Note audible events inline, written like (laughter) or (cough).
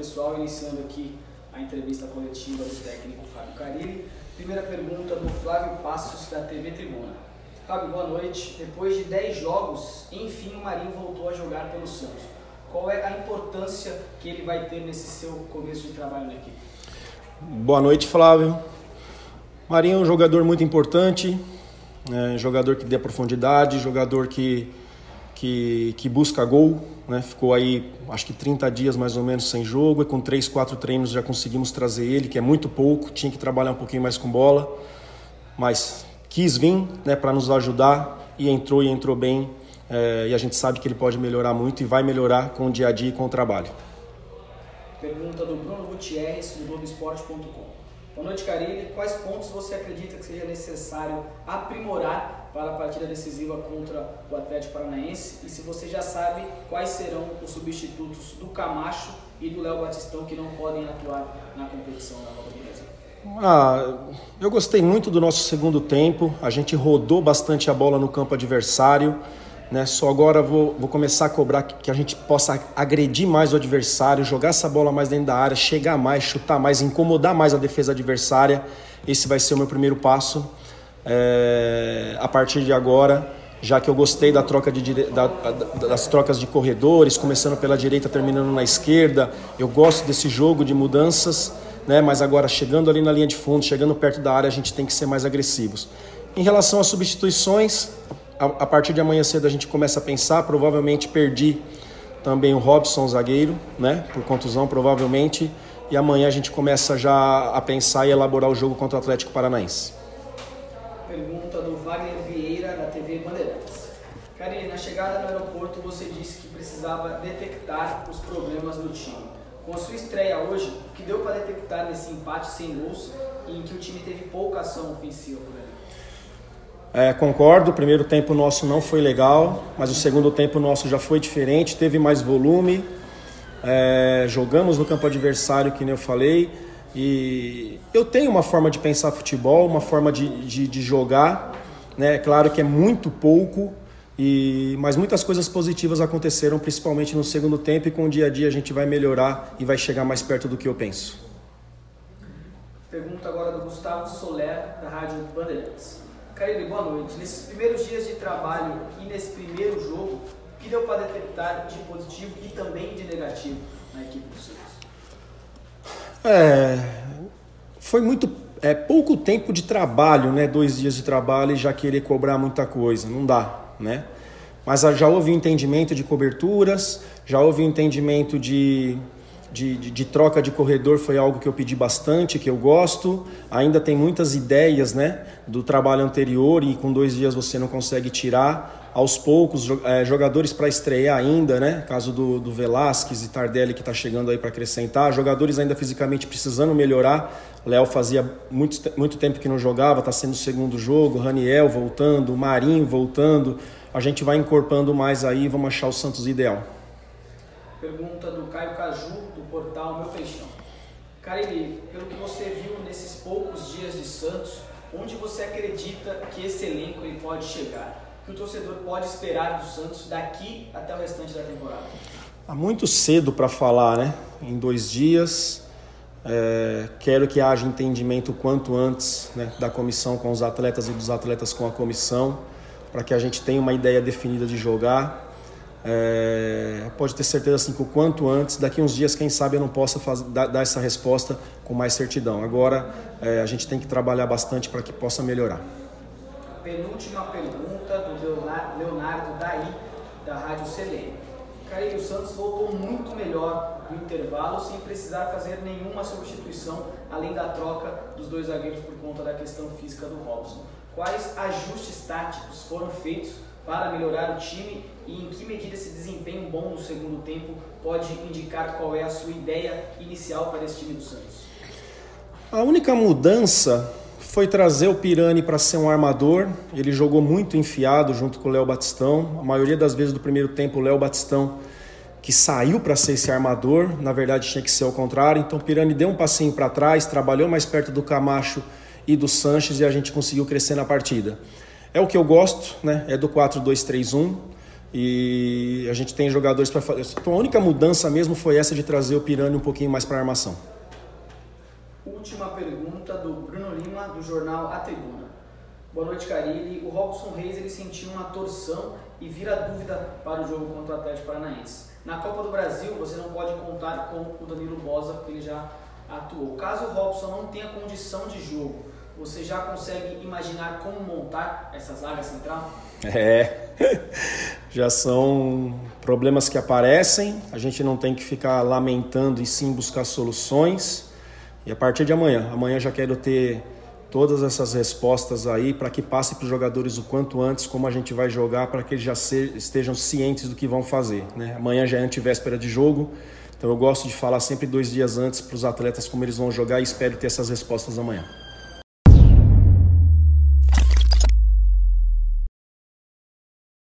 pessoal, iniciando aqui a entrevista coletiva do técnico Fábio Carilli. Primeira pergunta do Flávio Passos, da TV Tribuna. Fábio, boa noite. Depois de 10 jogos, enfim o Marinho voltou a jogar pelo Santos. Qual é a importância que ele vai ter nesse seu começo de trabalho na equipe? Boa noite, Flávio. Marinho é um jogador muito importante, é, jogador que dê profundidade, jogador que, que, que busca gol. Né? Ficou aí, acho que 30 dias mais ou menos sem jogo, e com 3, 4 treinos já conseguimos trazer ele, que é muito pouco, tinha que trabalhar um pouquinho mais com bola, mas quis vir né, para nos ajudar e entrou e entrou bem. É, e a gente sabe que ele pode melhorar muito e vai melhorar com o dia a dia e com o trabalho. Pergunta do Bruno Gutierrez, do Globoesporte.com. Boa noite, Carilli. Quais pontos você acredita que seja necessário aprimorar para a partida decisiva contra o Atlético Paranaense? E se você já sabe quais serão os substitutos do Camacho e do Léo Batistão que não podem atuar na competição da Copa do Brasil? Ah, eu gostei muito do nosso segundo tempo. A gente rodou bastante a bola no campo adversário. Né? Só agora vou, vou começar a cobrar que, que a gente possa agredir mais o adversário, jogar essa bola mais dentro da área, chegar mais, chutar mais, incomodar mais a defesa adversária. Esse vai ser o meu primeiro passo. É, a partir de agora, já que eu gostei da troca de, da, das trocas de corredores, começando pela direita, terminando na esquerda, eu gosto desse jogo de mudanças, né? mas agora chegando ali na linha de fundo, chegando perto da área, a gente tem que ser mais agressivos. Em relação às substituições, a, partir de amanhã cedo a gente começa a pensar. Provavelmente perdi também o Robson, zagueiro, né? Por contusão, provavelmente. E amanhã a gente começa já a pensar e elaborar o jogo contra o Atlético Paranaense. Pergunta do Wagner Vieira, da TV Bandeirantes. Karine, na chegada no aeroporto você disse que precisava detectar os problemas do time. Com a sua estreia hoje, o que deu para detectar nesse empate sem gols e em que o time teve pouca ação ofensiva por ali? É, concordo, o primeiro tempo nosso não foi legal, mas o segundo tempo nosso já foi diferente, teve mais volume. É, jogamos no campo adversário, que nem eu falei. E eu tenho uma forma de pensar futebol, uma forma de, de, de jogar. Né? É claro que é muito pouco, e, mas muitas coisas positivas aconteceram, principalmente no segundo tempo, e com o dia a dia a gente vai melhorar e vai chegar mais perto do que eu penso. Pergunta agora do Gustavo Soler, da Rádio Bandeirantes. Caíbe, boa noite. Nesses primeiros dias de trabalho e nesse primeiro jogo, o que deu para detectar de positivo e também de negativo na equipe do Santos? É, foi muito é, pouco tempo de trabalho, né? Dois dias de trabalho e já querer cobrar muita coisa, não dá, né? Mas já houve entendimento de coberturas, já houve entendimento de de, de, de, troca de corredor foi algo que eu pedi bastante, que eu gosto. Ainda tem muitas ideias né, do trabalho anterior e com dois dias você não consegue tirar. Aos poucos, é, jogadores para estrear ainda, né? Caso do, do Velasquez e Tardelli que está chegando aí para acrescentar. Jogadores ainda fisicamente precisando melhorar. Léo fazia muito, muito tempo que não jogava, está sendo o segundo jogo. Raniel voltando, Marinho voltando. A gente vai incorporando mais aí, vamos achar o Santos ideal. Pergunta do Caio Caju, do portal Meu Peixão. Cariri, pelo que você viu nesses poucos dias de Santos, onde você acredita que esse elenco ele pode chegar? que o torcedor pode esperar do Santos daqui até o restante da temporada? Há muito cedo para falar, né? Em dois dias. É, quero que haja entendimento quanto antes né, da comissão com os atletas e dos atletas com a comissão, para que a gente tenha uma ideia definida de jogar. É, pode ter certeza assim, que o quanto antes, daqui uns dias, quem sabe eu não possa dar, dar, essa resposta com mais certidão. Agora é, a gente tem que trabalhar bastante para que possa melhorar. Penúltima pergunta do Leonardo Daí, da Rádio Celene. Caio Santos voltou muito melhor no intervalo, sem precisar fazer nenhuma substituição, além da troca dos dois zagueiros por conta da questão física do Robson. Quais ajustes táticos foram feitos para melhorar o time e em que medida esse desempenho bom no segundo tempo pode indicar qual é a sua ideia inicial para esse time do Santos? A única mudança foi trazer o Pirani para ser um armador. Ele jogou muito enfiado junto com o Léo Batistão. A maioria das vezes do primeiro tempo, o Léo Batistão que saiu para ser esse armador, na verdade tinha que ser o contrário. Então o Pirani deu um passinho para trás, trabalhou mais perto do Camacho e do Sanches e a gente conseguiu crescer na partida. É o que eu gosto, né? É do 4-2-3-1. E a gente tem jogadores para fazer. Então, a única mudança mesmo foi essa de trazer o Pirani um pouquinho mais para a armação. Última pergunta do Bruno Lima, do jornal A Tribuna. Boa noite, Carilli. O Robson Reis ele sentiu uma torção e vira dúvida para o jogo contra o Atlético Paranaense. Na Copa do Brasil, você não pode contar com o Danilo Bosa, porque ele já atuou. Caso o Robson não tenha condição de jogo, você já consegue imaginar como montar essa zaga central? É, (laughs) já são problemas que aparecem, a gente não tem que ficar lamentando e sim buscar soluções. E a partir de amanhã, amanhã já quero ter todas essas respostas aí para que passe para os jogadores o quanto antes como a gente vai jogar para que eles já se, estejam cientes do que vão fazer. Né? Amanhã já é antivéspera de jogo, então eu gosto de falar sempre dois dias antes para os atletas como eles vão jogar e espero ter essas respostas amanhã.